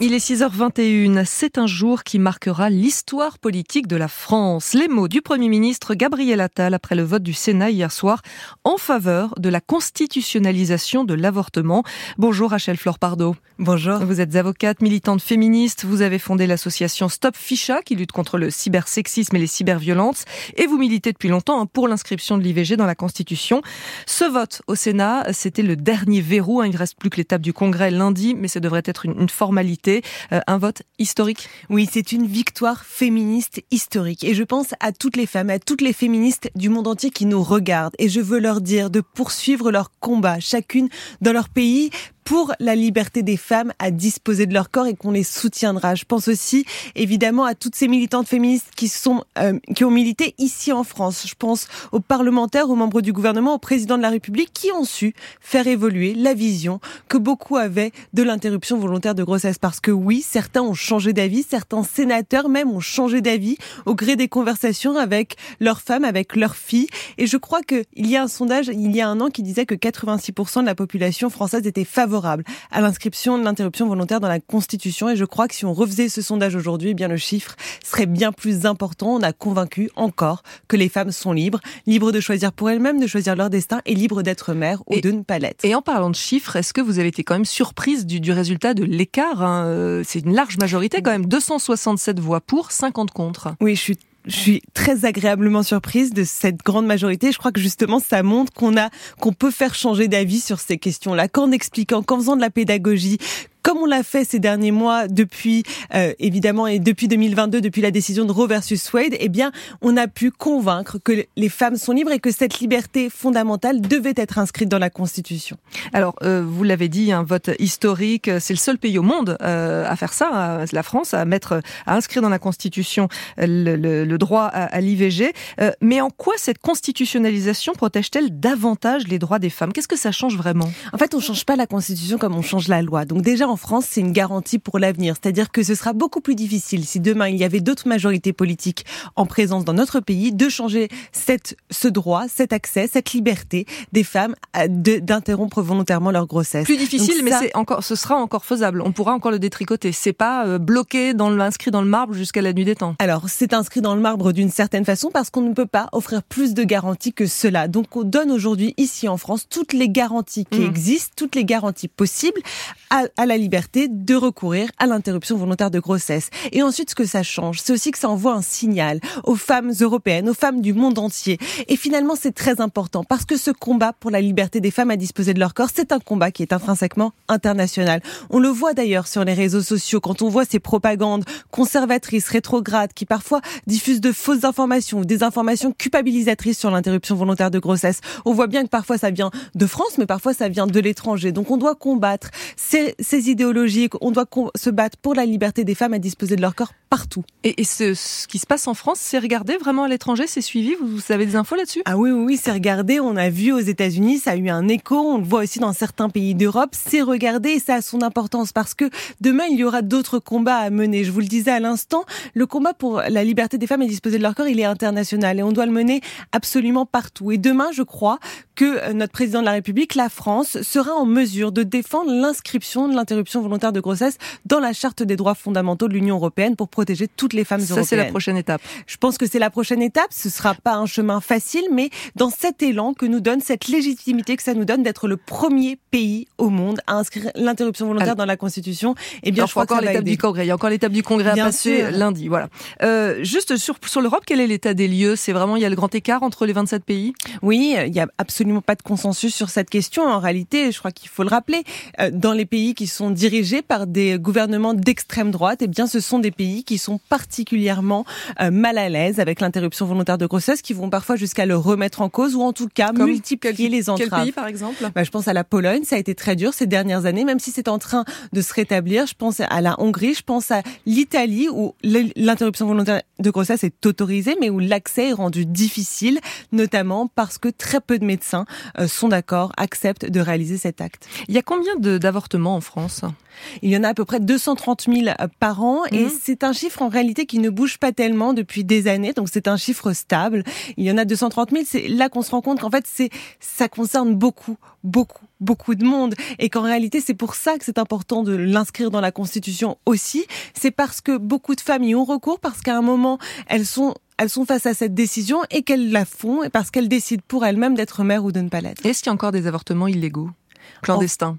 Il est 6h21. C'est un jour qui marquera l'histoire politique de la France. Les mots du Premier ministre Gabriel Attal après le vote du Sénat hier soir en faveur de la constitutionnalisation de l'avortement. Bonjour Rachel Flore Pardo. Bonjour. Vous êtes avocate, militante féministe. Vous avez fondé l'association Stop Ficha qui lutte contre le cybersexisme et les cyberviolences. Et vous militez depuis longtemps hein, pour l'inscription de l'IVG dans la Constitution. Ce vote au Sénat, c'était le dernier verrou. Hein. Il ne reste plus que l'étape du Congrès lundi, mais ça devrait être une, une formalité, euh, un vote historique? Oui, c'est une victoire féministe historique. Et je pense à toutes les femmes, à toutes les féministes du monde entier qui nous regardent. Et je veux leur dire de poursuivre leur combat, chacune dans leur pays, pour la liberté des femmes à disposer de leur corps et qu'on les soutiendra. Je pense aussi évidemment à toutes ces militantes féministes qui sont euh, qui ont milité ici en France. Je pense aux parlementaires, aux membres du gouvernement, au président de la République qui ont su faire évoluer la vision que beaucoup avaient de l'interruption volontaire de grossesse parce que oui, certains ont changé d'avis, certains sénateurs même ont changé d'avis au gré des conversations avec leurs femmes, avec leurs filles et je crois que il y a un sondage il y a un an qui disait que 86% de la population française était favorable favorable à l'inscription de l'interruption volontaire dans la Constitution. Et je crois que si on refaisait ce sondage aujourd'hui, eh bien le chiffre serait bien plus important. On a convaincu encore que les femmes sont libres, libres de choisir pour elles-mêmes, de choisir leur destin et libres d'être mères ou de ne pas l'être. Et en parlant de chiffres, est-ce que vous avez été quand même surprise du, du résultat de l'écart hein? Euh, C'est une large majorité quand même, 267 voix pour, 50 contre. Oui, je suis je suis très agréablement surprise de cette grande majorité. Je crois que justement, ça montre qu'on a, qu'on peut faire changer d'avis sur ces questions-là, qu'en expliquant, qu'en faisant de la pédagogie, comme on l'a fait ces derniers mois depuis euh, évidemment et depuis 2022 depuis la décision de Roe versus Wade eh bien on a pu convaincre que les femmes sont libres et que cette liberté fondamentale devait être inscrite dans la constitution. Alors euh, vous l'avez dit un vote historique c'est le seul pays au monde euh, à faire ça la France à mettre à inscrire dans la constitution le, le, le droit à, à l'IVG euh, mais en quoi cette constitutionnalisation protège-t-elle davantage les droits des femmes? Qu'est-ce que ça change vraiment? En fait on change pas la constitution comme on change la loi. Donc déjà en France, c'est une garantie pour l'avenir. C'est-à-dire que ce sera beaucoup plus difficile si demain il y avait d'autres majorités politiques en présence dans notre pays de changer cette, ce droit, cet accès, cette liberté des femmes d'interrompre volontairement leur grossesse. Plus difficile, ça... mais c'est encore, ce sera encore faisable. On pourra encore le détricoter. C'est pas euh, bloqué dans le, inscrit dans le marbre jusqu'à la nuit des temps. Alors, c'est inscrit dans le marbre d'une certaine façon parce qu'on ne peut pas offrir plus de garanties que cela. Donc, on donne aujourd'hui ici en France toutes les garanties qui mmh. existent, toutes les garanties possibles à, à la liberté de recourir à l'interruption volontaire de grossesse. Et ensuite, ce que ça change, c'est aussi que ça envoie un signal aux femmes européennes, aux femmes du monde entier. Et finalement, c'est très important parce que ce combat pour la liberté des femmes à disposer de leur corps, c'est un combat qui est intrinsèquement international. On le voit d'ailleurs sur les réseaux sociaux quand on voit ces propagandes conservatrices, rétrogrades, qui parfois diffusent de fausses informations ou des informations culpabilisatrices sur l'interruption volontaire de grossesse. On voit bien que parfois ça vient de France, mais parfois ça vient de l'étranger. Donc on doit combattre ces, ces idéologies, on doit se battre pour la liberté des femmes à disposer de leur corps partout. Et, et ce, ce, qui se passe en France, c'est regardé vraiment à l'étranger, c'est suivi vous, vous, avez des infos là-dessus? Ah oui, oui, oui c'est regardé. On a vu aux États-Unis, ça a eu un écho. On le voit aussi dans certains pays d'Europe. C'est regardé et ça a son importance parce que demain il y aura d'autres combats à mener. Je vous le disais à l'instant, le combat pour la liberté des femmes à disposer de leur corps, il est international et on doit le mener absolument partout. Et demain, je crois que euh, notre président de la République, la France, sera en mesure de défendre l'inscription de l'interruption volontaire de grossesse dans la charte des droits fondamentaux de l'Union européenne pour protéger toutes les femmes Ça, européennes. c'est la prochaine étape. Je pense que c'est la prochaine étape. Ce sera pas un chemin facile, mais dans cet élan que nous donne cette légitimité que ça nous donne d'être le premier pays au monde à inscrire l'interruption volontaire dans la Constitution, eh bien, Alors, je crois encore l'étape du Congrès. Il y a encore l'étape du Congrès bien à passer sûr. lundi. Voilà. Euh, juste sur, sur l'Europe, quel est l'état des lieux? C'est vraiment, il y a le grand écart entre les 27 pays? Oui, il y a absolument pas de consensus sur cette question. En réalité, je crois qu'il faut le rappeler, euh, dans les pays qui sont dirigés par des gouvernements d'extrême droite, eh bien, ce sont des pays qui sont particulièrement euh, mal à l'aise avec l'interruption volontaire de grossesse, qui vont parfois jusqu'à le remettre en cause ou en tout cas Comme multiplier quel, les entraves. Quel pays, par exemple? Bah, Je pense à la Pologne, ça a été très dur ces dernières années, même si c'est en train de se rétablir. Je pense à la Hongrie, je pense à l'Italie, où l'interruption volontaire de grossesse est autorisée, mais où l'accès est rendu difficile, notamment parce que très peu de médecins euh, sont d'accord, acceptent de réaliser cet acte. Il y a combien d'avortements en France? Il y en a à peu près 230 000 par an, mmh. et c'est un chiffre en réalité qui ne bouge pas tellement depuis des années, donc c'est un chiffre stable. Il y en a 230 000. C'est là qu'on se rend compte qu'en fait, ça concerne beaucoup, beaucoup, beaucoup de monde, et qu'en réalité, c'est pour ça que c'est important de l'inscrire dans la Constitution aussi. C'est parce que beaucoup de femmes y ont recours, parce qu'à un moment, elles sont face à cette décision et qu'elles la font parce qu'elles décident pour elles-mêmes d'être mères ou de ne pas l'être. Est-ce qu'il y a encore des avortements illégaux, clandestins?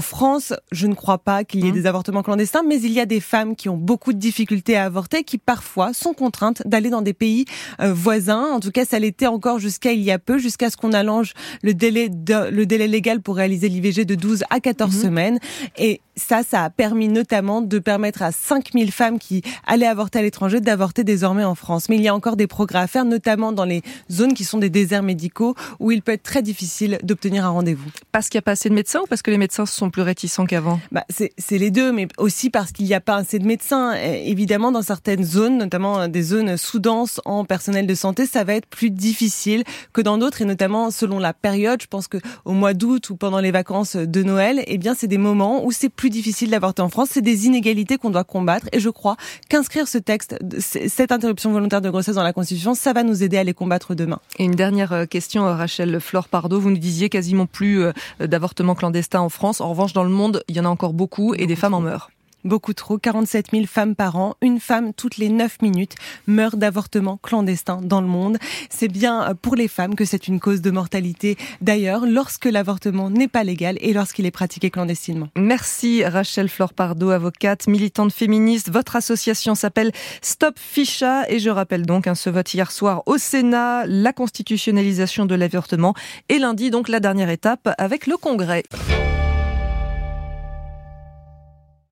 France, je ne crois pas qu'il y ait mmh. des avortements clandestins, mais il y a des femmes qui ont beaucoup de difficultés à avorter, qui parfois sont contraintes d'aller dans des pays euh, voisins. En tout cas, ça l'était encore jusqu'à il y a peu, jusqu'à ce qu'on allonge le délai, de, le délai légal pour réaliser l'IVG de 12 à 14 mmh. semaines. Et ça, ça a permis notamment de permettre à 5000 femmes qui allaient avorter à l'étranger d'avorter désormais en France. Mais il y a encore des progrès à faire, notamment dans les zones qui sont des déserts médicaux, où il peut être très difficile d'obtenir un rendez-vous. Parce qu'il n'y a pas assez de médecins ou parce que les médecins sont plus réticents qu'avant? Bah, C'est les deux, mais aussi parce qu'il n'y a pas assez de médecins. évidemment, dans certaines zones, notamment des zones sous-denses en personnel de santé, ça va être plus difficile que dans d'autres, et notamment selon la période. Je pense que au mois d'août ou pendant les vacances de Noël, eh bien, c'est des moments où c'est plus difficile d'avorter en France. C'est des inégalités qu'on doit combattre, et je crois qu'inscrire ce texte, cette interruption volontaire de grossesse dans la Constitution, ça va nous aider à les combattre demain. Et une dernière euh, question, Rachel Flore Pardo, vous nous disiez quasiment plus euh, d'avortements clandestins en France. En revanche, dans le monde, il y en a encore beaucoup et des femmes en meurent. Beaucoup trop, 47 000 femmes par an, une femme toutes les 9 minutes meurt d'avortement clandestin dans le monde. C'est bien pour les femmes que c'est une cause de mortalité d'ailleurs lorsque l'avortement n'est pas légal et lorsqu'il est pratiqué clandestinement. Merci Rachel Flore Pardo, avocate, militante féministe. Votre association s'appelle Stop Ficha et je rappelle donc hein, ce vote hier soir au Sénat, la constitutionnalisation de l'avortement et lundi donc la dernière étape avec le Congrès.